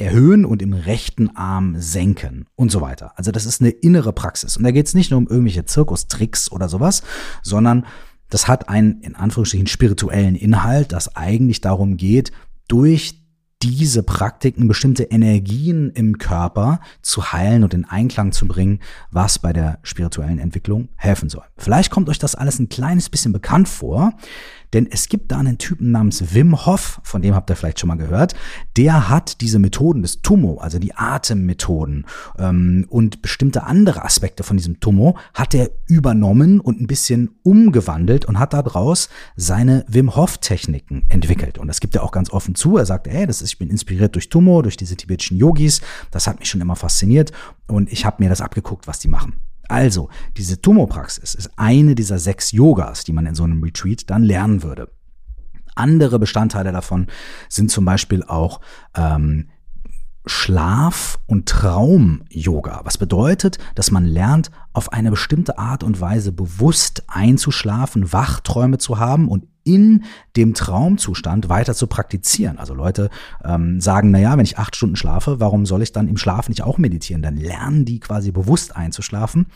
erhöhen und im rechten Arm senken und so weiter. Also das ist eine innere Praxis. Und da geht es nicht nur um irgendwelche Zirkustricks oder sowas, sondern das hat einen in Anführungsstrichen spirituellen Inhalt, das eigentlich darum geht, durch diese Praktiken bestimmte Energien im Körper zu heilen und in Einklang zu bringen, was bei der spirituellen Entwicklung helfen soll. Vielleicht kommt euch das alles ein kleines bisschen bekannt vor. Denn es gibt da einen Typen namens Wim Hof, von dem habt ihr vielleicht schon mal gehört. Der hat diese Methoden des Tumo, also die Atemmethoden ähm, und bestimmte andere Aspekte von diesem Tumo, hat er übernommen und ein bisschen umgewandelt und hat daraus seine Wim Hof Techniken entwickelt. Und das gibt er auch ganz offen zu. Er sagt, ey, das ist, ich bin inspiriert durch Tumo, durch diese tibetischen Yogis. Das hat mich schon immer fasziniert und ich habe mir das abgeguckt, was die machen. Also, diese Tumo-Praxis ist eine dieser sechs Yogas, die man in so einem Retreat dann lernen würde. Andere Bestandteile davon sind zum Beispiel auch ähm, Schlaf- und Traum-Yoga, was bedeutet, dass man lernt, auf eine bestimmte Art und Weise bewusst einzuschlafen, Wachträume zu haben und in dem Traumzustand weiter zu praktizieren. Also Leute ähm, sagen, naja, wenn ich acht Stunden schlafe, warum soll ich dann im Schlaf nicht auch meditieren? Dann lernen die quasi bewusst einzuschlafen,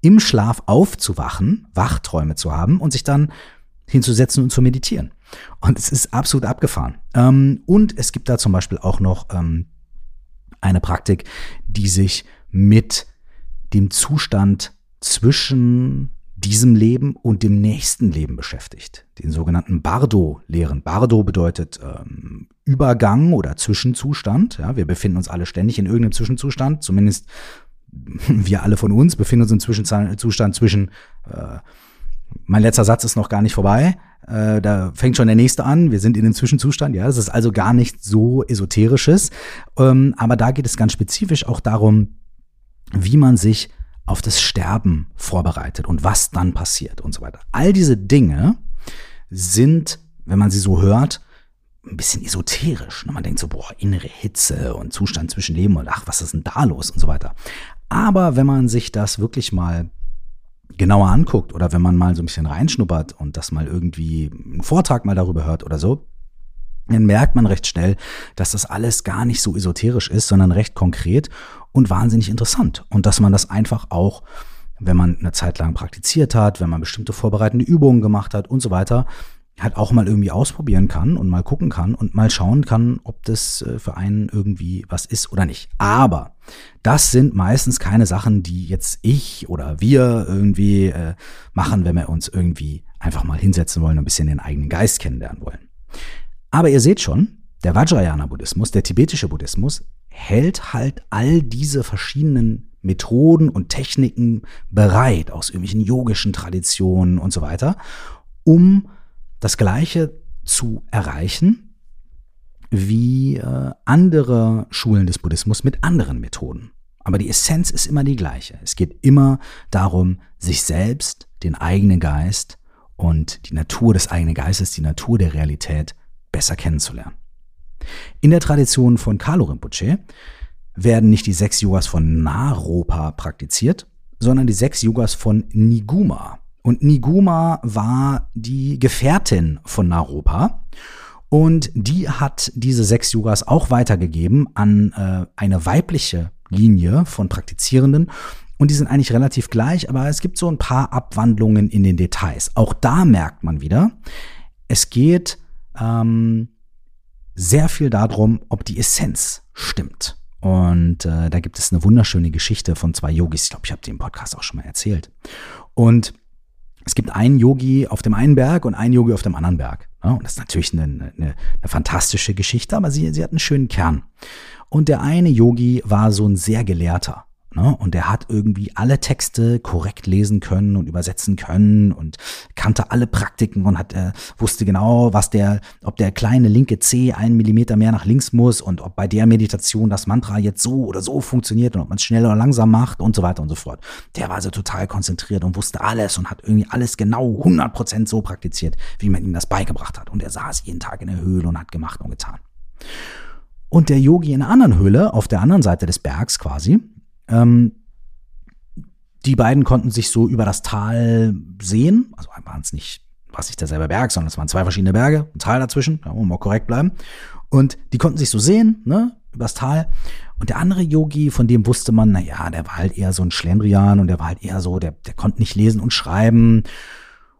im Schlaf aufzuwachen, Wachträume zu haben und sich dann hinzusetzen und zu meditieren. Und es ist absolut abgefahren. Ähm, und es gibt da zum Beispiel auch noch ähm, eine Praktik, die sich mit dem Zustand zwischen diesem Leben und dem nächsten Leben beschäftigt. Den sogenannten Bardo-Lehren. Bardo bedeutet ähm, Übergang oder Zwischenzustand. Ja, wir befinden uns alle ständig in irgendeinem Zwischenzustand. Zumindest [laughs] wir alle von uns befinden uns im Zwischenzustand zwischen äh, mein letzter Satz ist noch gar nicht vorbei. Äh, da fängt schon der nächste an. Wir sind in einem Zwischenzustand. Ja, das ist also gar nicht so esoterisches. Ähm, aber da geht es ganz spezifisch auch darum, wie man sich auf das Sterben vorbereitet und was dann passiert und so weiter. All diese Dinge sind, wenn man sie so hört, ein bisschen esoterisch. Man denkt so, boah, innere Hitze und Zustand zwischen Leben und ach, was ist denn da los und so weiter. Aber wenn man sich das wirklich mal genauer anguckt oder wenn man mal so ein bisschen reinschnuppert und das mal irgendwie einen Vortrag mal darüber hört oder so, dann merkt man recht schnell, dass das alles gar nicht so esoterisch ist, sondern recht konkret und wahnsinnig interessant. Und dass man das einfach auch, wenn man eine Zeit lang praktiziert hat, wenn man bestimmte vorbereitende Übungen gemacht hat und so weiter, halt auch mal irgendwie ausprobieren kann und mal gucken kann und mal schauen kann, ob das äh, für einen irgendwie was ist oder nicht. Aber das sind meistens keine Sachen, die jetzt ich oder wir irgendwie äh, machen, wenn wir uns irgendwie einfach mal hinsetzen wollen und ein bisschen den eigenen Geist kennenlernen wollen. Aber ihr seht schon, der Vajrayana-Buddhismus, der tibetische Buddhismus, hält halt all diese verschiedenen Methoden und Techniken bereit aus irgendwelchen yogischen Traditionen und so weiter, um das Gleiche zu erreichen wie äh, andere Schulen des Buddhismus mit anderen Methoden. Aber die Essenz ist immer die gleiche. Es geht immer darum, sich selbst, den eigenen Geist und die Natur des eigenen Geistes, die Natur der Realität besser kennenzulernen. In der Tradition von Kalo Rinpoche werden nicht die sechs Yogas von Naropa praktiziert, sondern die sechs Yogas von Niguma. Und Niguma war die Gefährtin von Naropa. Und die hat diese sechs Yogas auch weitergegeben an äh, eine weibliche Linie von Praktizierenden. Und die sind eigentlich relativ gleich, aber es gibt so ein paar Abwandlungen in den Details. Auch da merkt man wieder, es geht ähm, sehr viel darum, ob die Essenz stimmt. Und äh, da gibt es eine wunderschöne Geschichte von zwei Yogis. Ich glaube, ich habe die im Podcast auch schon mal erzählt. Und es gibt einen Yogi auf dem einen Berg und einen Yogi auf dem anderen Berg. Ja, und das ist natürlich eine, eine, eine fantastische Geschichte, aber sie, sie hat einen schönen Kern. Und der eine Yogi war so ein sehr Gelehrter. Ne? Und er hat irgendwie alle Texte korrekt lesen können und übersetzen können und kannte alle Praktiken und hat, äh, wusste genau, was der, ob der kleine linke C einen Millimeter mehr nach links muss und ob bei der Meditation das Mantra jetzt so oder so funktioniert und ob man es schnell oder langsam macht und so weiter und so fort. Der war also total konzentriert und wusste alles und hat irgendwie alles genau 100% so praktiziert, wie man ihm das beigebracht hat. Und er saß jeden Tag in der Höhle und hat gemacht und getan. Und der Yogi in einer anderen Höhle, auf der anderen Seite des Bergs quasi, ähm, die beiden konnten sich so über das Tal sehen. Also waren es nicht, war es nicht derselbe Berg, sondern es waren zwei verschiedene Berge, ein Tal dazwischen, da muss man korrekt bleiben. Und die konnten sich so sehen, ne, übers Tal. Und der andere Yogi, von dem wusste man, na ja, der war halt eher so ein Schlendrian und der war halt eher so, der, der konnte nicht lesen und schreiben.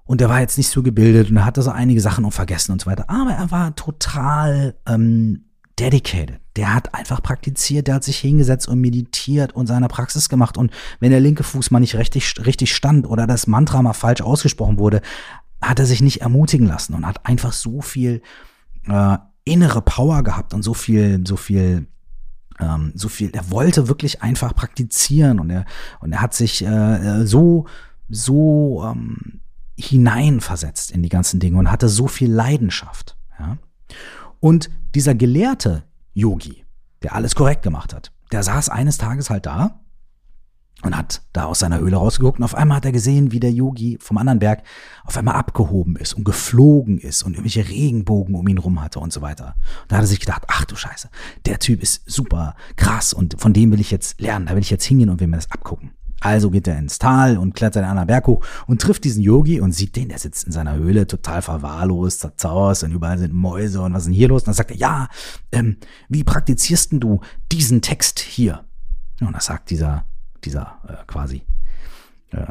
Und der war jetzt nicht so gebildet und er hatte so einige Sachen auch vergessen und so weiter. Aber er war total ähm, dedicated. Der hat einfach praktiziert, der hat sich hingesetzt und meditiert und seine Praxis gemacht. Und wenn der linke Fuß mal nicht richtig, richtig stand oder das Mantra mal falsch ausgesprochen wurde, hat er sich nicht ermutigen lassen und hat einfach so viel äh, innere Power gehabt und so viel, so viel ähm, so viel, er wollte wirklich einfach praktizieren und er, und er hat sich äh, äh so, so ähm, hineinversetzt in die ganzen Dinge und hatte so viel Leidenschaft. Ja? Und dieser gelehrte Yogi, der alles korrekt gemacht hat, der saß eines Tages halt da und hat da aus seiner Höhle rausgeguckt und auf einmal hat er gesehen, wie der Yogi vom anderen Berg auf einmal abgehoben ist und geflogen ist und irgendwelche Regenbogen um ihn rum hatte und so weiter. Und da hat er sich gedacht, ach du Scheiße, der Typ ist super krass und von dem will ich jetzt lernen, da will ich jetzt hingehen und will mir das abgucken. Also geht er ins Tal und klettert einen anderen Berg hoch und trifft diesen Yogi und sieht den, der sitzt in seiner Höhle, total verwahrlost, zerzaust und überall sind Mäuse und was ist denn hier los? Und dann sagt er, ja, ähm, wie praktizierst denn du diesen Text hier? Und das sagt dieser, dieser äh, quasi äh,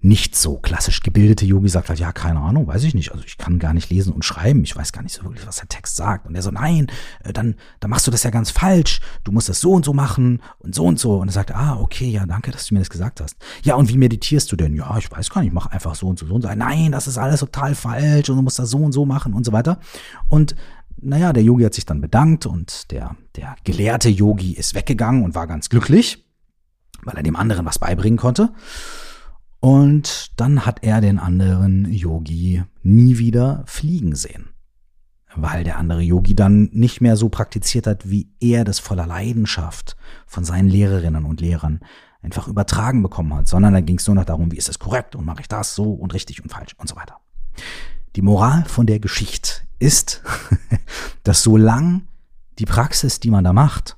nicht so klassisch gebildete Yogi sagt halt, ja, keine Ahnung, weiß ich nicht. Also ich kann gar nicht lesen und schreiben. Ich weiß gar nicht so wirklich, was der Text sagt. Und er so, nein, äh, dann, dann machst du das ja ganz falsch. Du musst das so und so machen und so und so. Und er sagt, ah, okay, ja, danke, dass du mir das gesagt hast. Ja, und wie meditierst du denn? Ja, ich weiß gar nicht, mach einfach so und so, so und so. Nein, das ist alles total falsch und du musst das so und so machen und so weiter. Und naja, der Yogi hat sich dann bedankt und der, der gelehrte Yogi ist weggegangen und war ganz glücklich, weil er dem anderen was beibringen konnte. Und dann hat er den anderen Yogi nie wieder fliegen sehen. Weil der andere Yogi dann nicht mehr so praktiziert hat, wie er das voller Leidenschaft von seinen Lehrerinnen und Lehrern einfach übertragen bekommen hat, sondern da ging es nur noch darum, wie ist es korrekt und mache ich das so und richtig und falsch und so weiter. Die Moral von der Geschichte ist, [laughs] dass solange die Praxis, die man da macht,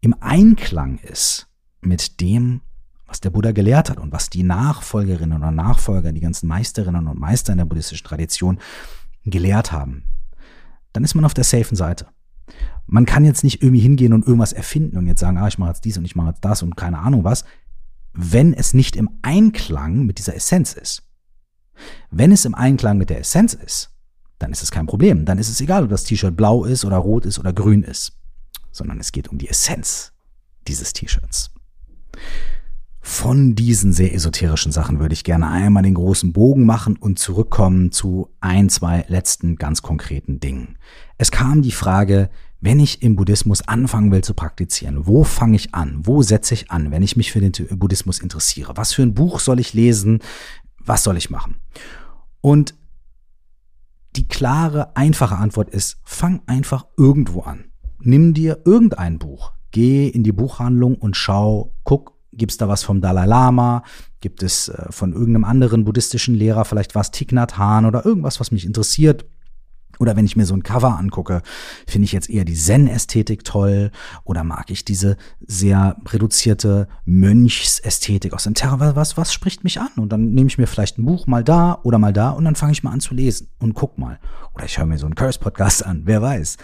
im Einklang ist mit dem, was der Buddha gelehrt hat und was die Nachfolgerinnen oder Nachfolger, die ganzen Meisterinnen und Meister in der buddhistischen Tradition gelehrt haben, dann ist man auf der safen Seite. Man kann jetzt nicht irgendwie hingehen und irgendwas erfinden und jetzt sagen, ah, ich mache jetzt dies und ich mache jetzt das und keine Ahnung was, wenn es nicht im Einklang mit dieser Essenz ist. Wenn es im Einklang mit der Essenz ist, dann ist es kein Problem. Dann ist es egal, ob das T-Shirt blau ist oder rot ist oder grün ist, sondern es geht um die Essenz dieses T-Shirts. Von diesen sehr esoterischen Sachen würde ich gerne einmal den großen Bogen machen und zurückkommen zu ein, zwei letzten ganz konkreten Dingen. Es kam die Frage, wenn ich im Buddhismus anfangen will zu praktizieren, wo fange ich an? Wo setze ich an, wenn ich mich für den Buddhismus interessiere? Was für ein Buch soll ich lesen? Was soll ich machen? Und die klare, einfache Antwort ist, fang einfach irgendwo an. Nimm dir irgendein Buch, geh in die Buchhandlung und schau, guck, Gibt es da was vom Dalai Lama? Gibt es äh, von irgendeinem anderen buddhistischen Lehrer vielleicht was, Thich Nhat oder irgendwas, was mich interessiert? Oder wenn ich mir so ein Cover angucke, finde ich jetzt eher die Zen-Ästhetik toll oder mag ich diese sehr reduzierte Mönchsästhetik aus dem Terra? Was, was spricht mich an? Und dann nehme ich mir vielleicht ein Buch mal da oder mal da und dann fange ich mal an zu lesen und guck mal. Oder ich höre mir so einen Curse-Podcast an, wer weiß.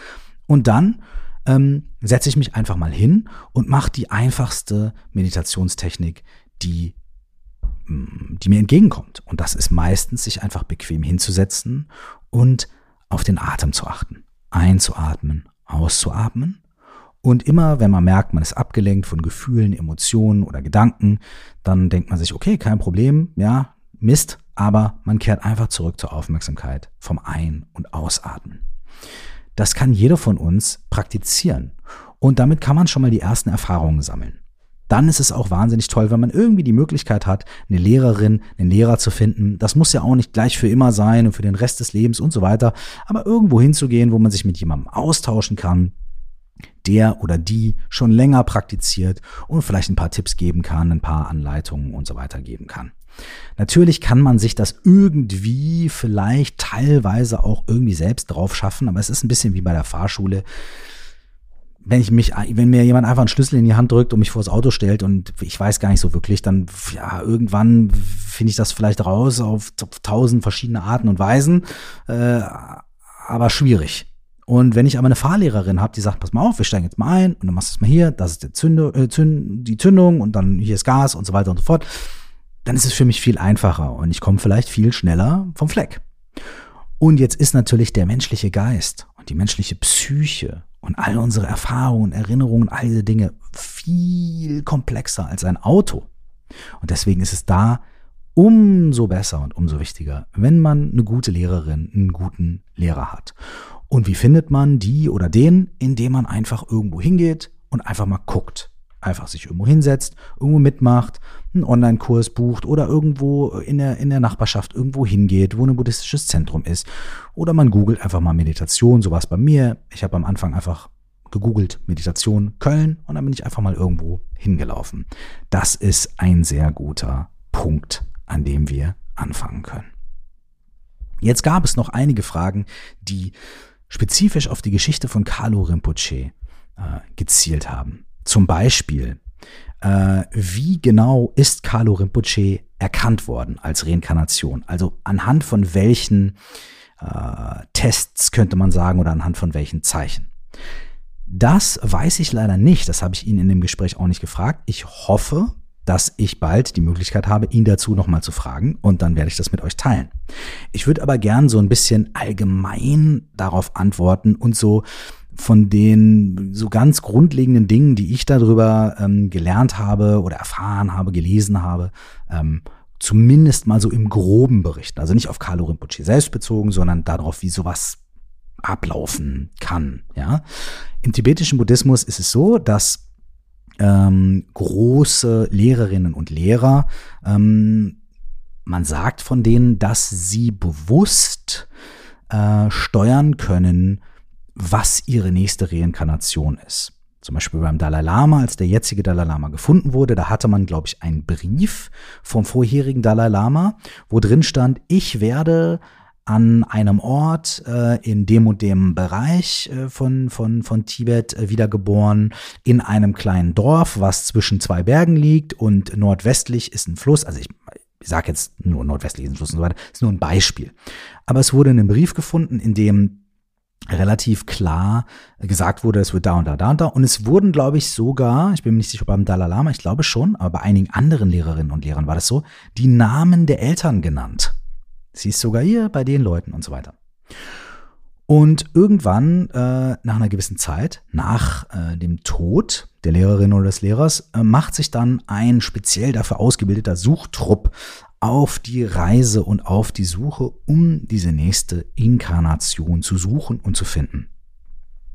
Und dann ähm, setze ich mich einfach mal hin und mache die einfachste Meditationstechnik, die, mm, die mir entgegenkommt. Und das ist meistens, sich einfach bequem hinzusetzen und auf den Atem zu achten. Einzuatmen, auszuatmen. Und immer, wenn man merkt, man ist abgelenkt von Gefühlen, Emotionen oder Gedanken, dann denkt man sich, okay, kein Problem, ja, Mist, aber man kehrt einfach zurück zur Aufmerksamkeit vom Ein- und Ausatmen. Das kann jeder von uns praktizieren. Und damit kann man schon mal die ersten Erfahrungen sammeln. Dann ist es auch wahnsinnig toll, wenn man irgendwie die Möglichkeit hat, eine Lehrerin, einen Lehrer zu finden. Das muss ja auch nicht gleich für immer sein und für den Rest des Lebens und so weiter. Aber irgendwo hinzugehen, wo man sich mit jemandem austauschen kann, der oder die schon länger praktiziert und vielleicht ein paar Tipps geben kann, ein paar Anleitungen und so weiter geben kann. Natürlich kann man sich das irgendwie vielleicht teilweise auch irgendwie selbst drauf schaffen, aber es ist ein bisschen wie bei der Fahrschule. wenn ich mich, wenn mir jemand einfach einen Schlüssel in die Hand drückt und mich vors Auto stellt und ich weiß gar nicht so wirklich, dann ja, irgendwann finde ich das vielleicht raus auf, tausend verschiedene Arten und Weisen, äh, aber schwierig. Und wenn ich aber eine Fahrlehrerin habe, die sagt, pass mal auf, wir steigen jetzt mal ein und dann machst du es mal hier, das ist der Zündung, äh, Zünd, die Zündung und dann hier ist Gas und so weiter und so fort, dann ist es für mich viel einfacher und ich komme vielleicht viel schneller vom Fleck. Und jetzt ist natürlich der menschliche Geist und die menschliche Psyche und all unsere Erfahrungen, Erinnerungen, all diese Dinge viel komplexer als ein Auto. Und deswegen ist es da umso besser und umso wichtiger, wenn man eine gute Lehrerin, einen guten Lehrer hat. Und wie findet man die oder den? Indem man einfach irgendwo hingeht und einfach mal guckt. Einfach sich irgendwo hinsetzt, irgendwo mitmacht, einen Online-Kurs bucht oder irgendwo in der, in der Nachbarschaft irgendwo hingeht, wo ein buddhistisches Zentrum ist. Oder man googelt einfach mal Meditation, sowas bei mir. Ich habe am Anfang einfach gegoogelt Meditation Köln und dann bin ich einfach mal irgendwo hingelaufen. Das ist ein sehr guter Punkt, an dem wir anfangen können. Jetzt gab es noch einige Fragen, die spezifisch auf die Geschichte von Carlo Rinpoche äh, gezielt haben. Zum Beispiel, äh, wie genau ist Carlo Rinpoche erkannt worden als Reinkarnation? Also anhand von welchen äh, Tests könnte man sagen oder anhand von welchen Zeichen? Das weiß ich leider nicht. Das habe ich ihn in dem Gespräch auch nicht gefragt. Ich hoffe, dass ich bald die Möglichkeit habe, ihn dazu nochmal zu fragen und dann werde ich das mit euch teilen. Ich würde aber gern so ein bisschen allgemein darauf antworten und so von den so ganz grundlegenden Dingen, die ich darüber ähm, gelernt habe oder erfahren habe, gelesen habe, ähm, zumindest mal so im Groben berichten. Also nicht auf Carlo Rinpoche selbst bezogen, sondern darauf, wie sowas ablaufen kann. Ja, im tibetischen Buddhismus ist es so, dass ähm, große Lehrerinnen und Lehrer. Ähm, man sagt von denen, dass sie bewusst äh, steuern können, was ihre nächste Reinkarnation ist. Zum Beispiel beim Dalai Lama, als der jetzige Dalai Lama gefunden wurde, da hatte man, glaube ich, einen Brief vom vorherigen Dalai Lama, wo drin stand, ich werde an einem Ort äh, in dem und dem Bereich äh, von, von, von Tibet äh, wiedergeboren, in einem kleinen Dorf, was zwischen zwei Bergen liegt und nordwestlich ist ein Fluss. Also ich, ich sage jetzt nur nordwestlich ist ein Fluss und so weiter, ist nur ein Beispiel. Aber es wurde in einem Brief gefunden, in dem relativ klar gesagt wurde, es wird da und da, da und da. Und es wurden, glaube ich, sogar, ich bin mir nicht sicher beim Dalai Lama, ich glaube schon, aber bei einigen anderen Lehrerinnen und Lehrern war das so, die Namen der Eltern genannt. Sie ist sogar hier bei den Leuten und so weiter. Und irgendwann, äh, nach einer gewissen Zeit, nach äh, dem Tod der Lehrerin oder des Lehrers, äh, macht sich dann ein speziell dafür ausgebildeter Suchtrupp auf die Reise und auf die Suche, um diese nächste Inkarnation zu suchen und zu finden.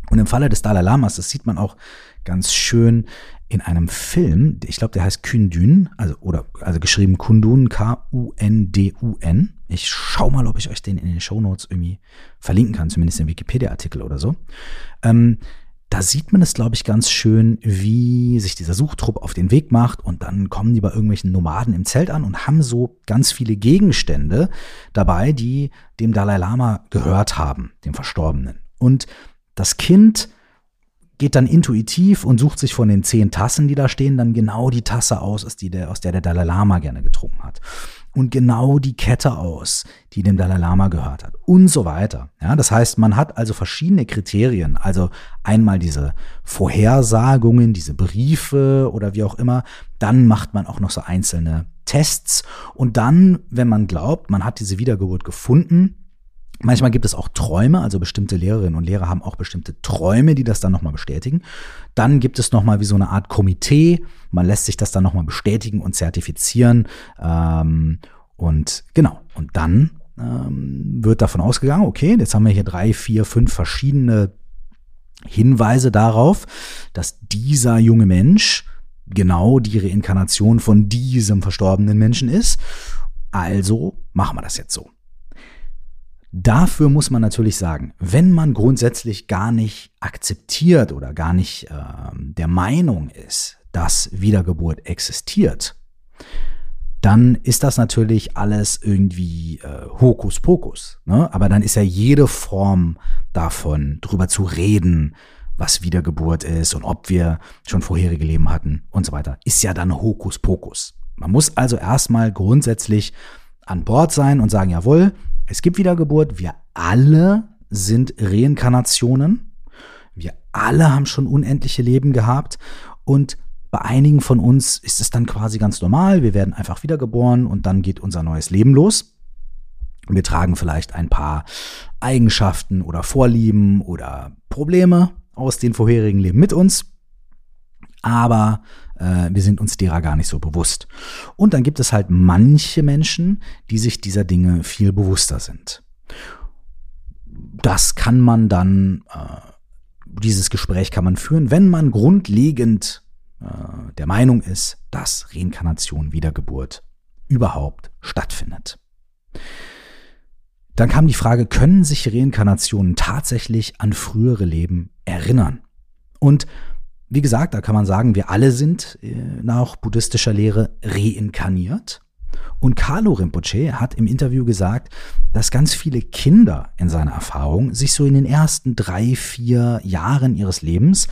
Und im Falle des Dalai Lamas, das sieht man auch ganz schön in einem Film, ich glaube, der heißt Kundun, also oder also geschrieben Kundun, K-U-N-D-U-N. Ich schau mal, ob ich euch den in den Show Notes irgendwie verlinken kann, zumindest im Wikipedia-Artikel oder so. Ähm, da sieht man es, glaube ich, ganz schön, wie sich dieser Suchtrupp auf den Weg macht und dann kommen die bei irgendwelchen Nomaden im Zelt an und haben so ganz viele Gegenstände dabei, die dem Dalai Lama gehört haben, dem Verstorbenen. Und das Kind geht dann intuitiv und sucht sich von den zehn Tassen, die da stehen, dann genau die Tasse aus, aus, der der Dalai Lama gerne getrunken hat. Und genau die Kette aus, die dem Dalai Lama gehört hat. Und so weiter. Ja, das heißt, man hat also verschiedene Kriterien. Also einmal diese Vorhersagungen, diese Briefe oder wie auch immer. Dann macht man auch noch so einzelne Tests. Und dann, wenn man glaubt, man hat diese Wiedergeburt gefunden, Manchmal gibt es auch Träume, also bestimmte Lehrerinnen und Lehrer haben auch bestimmte Träume, die das dann nochmal bestätigen. Dann gibt es nochmal wie so eine Art Komitee, man lässt sich das dann nochmal bestätigen und zertifizieren. Ähm, und genau, und dann ähm, wird davon ausgegangen, okay, jetzt haben wir hier drei, vier, fünf verschiedene Hinweise darauf, dass dieser junge Mensch genau die Reinkarnation von diesem verstorbenen Menschen ist. Also machen wir das jetzt so. Dafür muss man natürlich sagen, wenn man grundsätzlich gar nicht akzeptiert oder gar nicht äh, der Meinung ist, dass Wiedergeburt existiert, dann ist das natürlich alles irgendwie äh, Hokuspokus. Ne? Aber dann ist ja jede Form davon, drüber zu reden, was Wiedergeburt ist und ob wir schon vorherige Leben hatten und so weiter, ist ja dann Hokuspokus. Man muss also erstmal grundsätzlich an Bord sein und sagen, jawohl, es gibt Wiedergeburt, wir alle sind Reinkarnationen, wir alle haben schon unendliche Leben gehabt. Und bei einigen von uns ist es dann quasi ganz normal, wir werden einfach wiedergeboren und dann geht unser neues Leben los. Wir tragen vielleicht ein paar Eigenschaften oder Vorlieben oder Probleme aus den vorherigen Leben mit uns, aber äh, wir sind uns derer gar nicht so bewusst. Und dann gibt es halt manche Menschen, die sich dieser Dinge viel bewusster sind. Das kann man dann, äh, dieses Gespräch kann man führen, wenn man grundlegend äh, der Meinung ist, dass Reinkarnation, Wiedergeburt überhaupt stattfindet. Dann kam die Frage, können sich Reinkarnationen tatsächlich an frühere Leben erinnern? Und wie gesagt, da kann man sagen, wir alle sind äh, nach buddhistischer Lehre reinkarniert. Und Carlo Rinpoche hat im Interview gesagt, dass ganz viele Kinder in seiner Erfahrung sich so in den ersten drei, vier Jahren ihres Lebens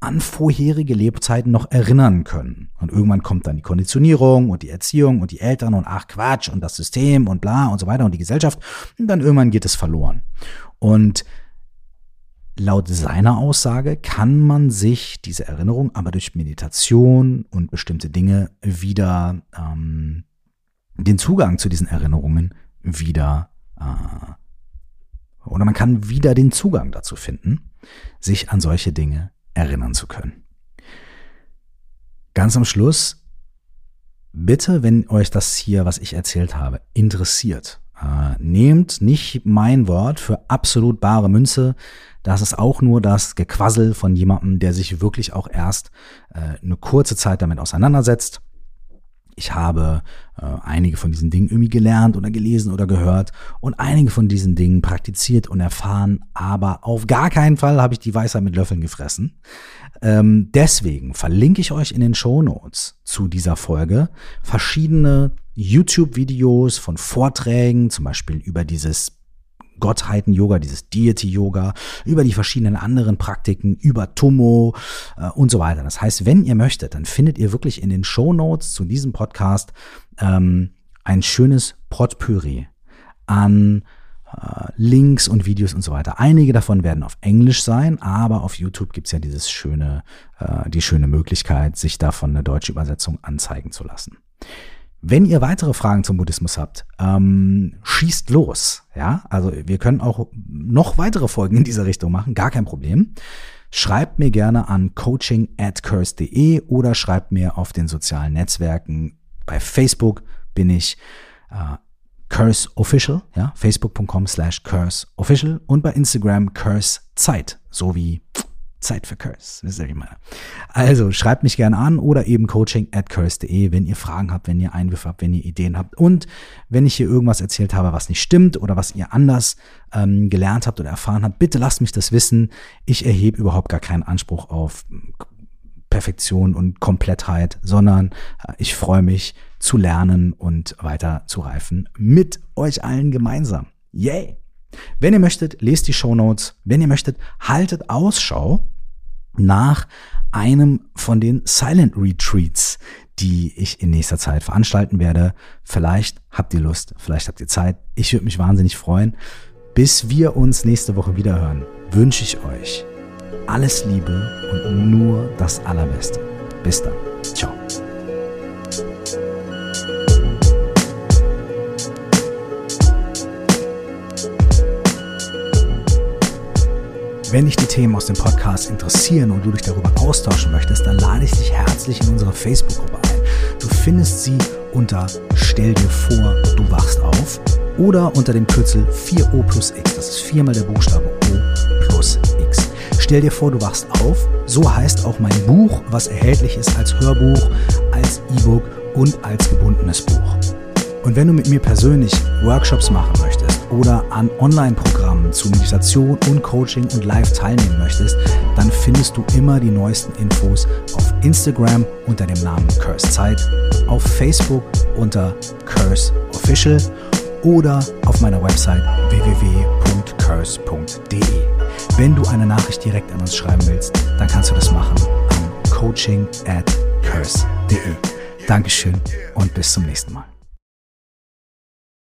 an vorherige Lebzeiten noch erinnern können. Und irgendwann kommt dann die Konditionierung und die Erziehung und die Eltern und ach Quatsch und das System und bla und so weiter und die Gesellschaft. Und dann irgendwann geht es verloren. Und laut seiner Aussage kann man sich diese Erinnerung aber durch Meditation und bestimmte Dinge wieder ähm, den Zugang zu diesen Erinnerungen wieder äh, oder man kann wieder den Zugang dazu finden, sich an solche Dinge erinnern zu können. Ganz am Schluss, bitte, wenn euch das hier, was ich erzählt habe, interessiert, äh, nehmt nicht mein Wort für absolut bare Münze. Das ist auch nur das Gequassel von jemandem, der sich wirklich auch erst äh, eine kurze Zeit damit auseinandersetzt ich habe äh, einige von diesen Dingen irgendwie gelernt oder gelesen oder gehört und einige von diesen Dingen praktiziert und erfahren, aber auf gar keinen Fall habe ich die Weisheit mit Löffeln gefressen. Ähm, deswegen verlinke ich euch in den Show Notes zu dieser Folge verschiedene YouTube-Videos von Vorträgen, zum Beispiel über dieses Gottheiten-Yoga, dieses Deity-Yoga, über die verschiedenen anderen Praktiken, über Tummo äh, und so weiter. Das heißt, wenn ihr möchtet, dann findet ihr wirklich in den Show Notes zu diesem Podcast ähm, ein schönes Potpourri an äh, Links und Videos und so weiter. Einige davon werden auf Englisch sein, aber auf YouTube gibt's ja dieses schöne, äh, die schöne Möglichkeit, sich davon eine deutsche Übersetzung anzeigen zu lassen. Wenn ihr weitere Fragen zum Buddhismus habt, ähm, schießt los. Ja, also wir können auch noch weitere Folgen in dieser Richtung machen, gar kein Problem. Schreibt mir gerne an coaching at curse.de oder schreibt mir auf den sozialen Netzwerken. Bei Facebook bin ich äh, Curse Official, ja, facebook.com slash Curse Official und bei Instagram Curse Zeit, so wie Zeit für Curse. Wisst ihr, wie ich meine? Also schreibt mich gerne an oder eben coaching at curse.de, wenn ihr Fragen habt, wenn ihr Einwürfe habt, wenn ihr Ideen habt. Und wenn ich hier irgendwas erzählt habe, was nicht stimmt oder was ihr anders ähm, gelernt habt oder erfahren habt, bitte lasst mich das wissen. Ich erhebe überhaupt gar keinen Anspruch auf Perfektion und Komplettheit, sondern äh, ich freue mich zu lernen und weiter zu reifen mit euch allen gemeinsam. Yay! Wenn ihr möchtet, lest die Show Notes. Wenn ihr möchtet, haltet Ausschau nach einem von den Silent Retreats, die ich in nächster Zeit veranstalten werde. Vielleicht habt ihr Lust, vielleicht habt ihr Zeit. Ich würde mich wahnsinnig freuen. Bis wir uns nächste Woche wieder hören, wünsche ich euch alles Liebe und nur das Allerbeste. Bis dann. Ciao. Wenn dich die Themen aus dem Podcast interessieren und du dich darüber austauschen möchtest, dann lade ich dich herzlich in unsere Facebook-Gruppe ein. Du findest sie unter Stell dir vor, du wachst auf oder unter dem Kürzel 4O plus X. Das ist viermal der Buchstabe O plus X. Stell dir vor, du wachst auf. So heißt auch mein Buch, was erhältlich ist als Hörbuch, als E-Book und als gebundenes Buch. Und wenn du mit mir persönlich Workshops machen möchtest oder an Online-Programmen zu Meditation und Coaching und Live teilnehmen möchtest, dann findest du immer die neuesten Infos auf Instagram unter dem Namen Curse Zeit, auf Facebook unter Curse Official oder auf meiner Website www.curse.de. Wenn du eine Nachricht direkt an uns schreiben willst, dann kannst du das machen an coaching at curse.de. Dankeschön und bis zum nächsten Mal.